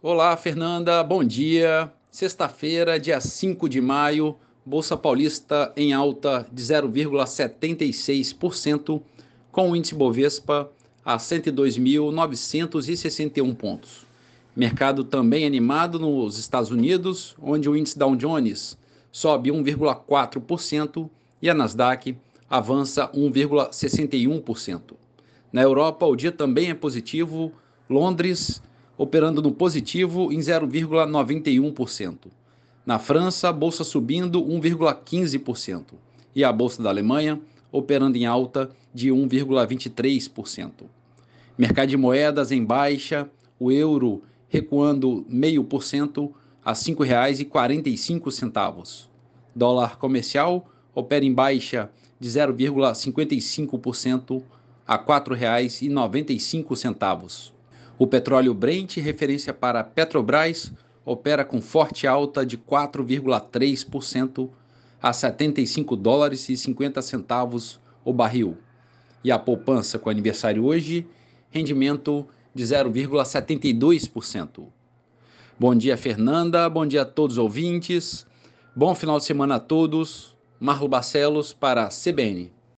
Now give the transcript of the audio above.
Olá, Fernanda, bom dia. Sexta-feira, dia 5 de maio, Bolsa Paulista em alta de 0,76%, com o índice Bovespa a 102.961 pontos. Mercado também animado nos Estados Unidos, onde o índice Dow Jones sobe 1,4% e a Nasdaq avança 1,61%. Na Europa, o dia também é positivo, Londres operando no positivo em 0,91%. Na França, a bolsa subindo 1,15% e a bolsa da Alemanha operando em alta de 1,23%. Mercado de moedas em baixa, o euro recuando 0,5% a R$ 5,45. Dólar comercial opera em baixa de 0,55% a R$ 4,95. O petróleo Brent, referência para Petrobras, opera com forte alta de 4,3% a 75 dólares e 50 centavos o barril. E a poupança com aniversário hoje, rendimento de 0,72%. Bom dia, Fernanda. Bom dia a todos os ouvintes. Bom final de semana a todos. Marlo Barcelos para a CBN.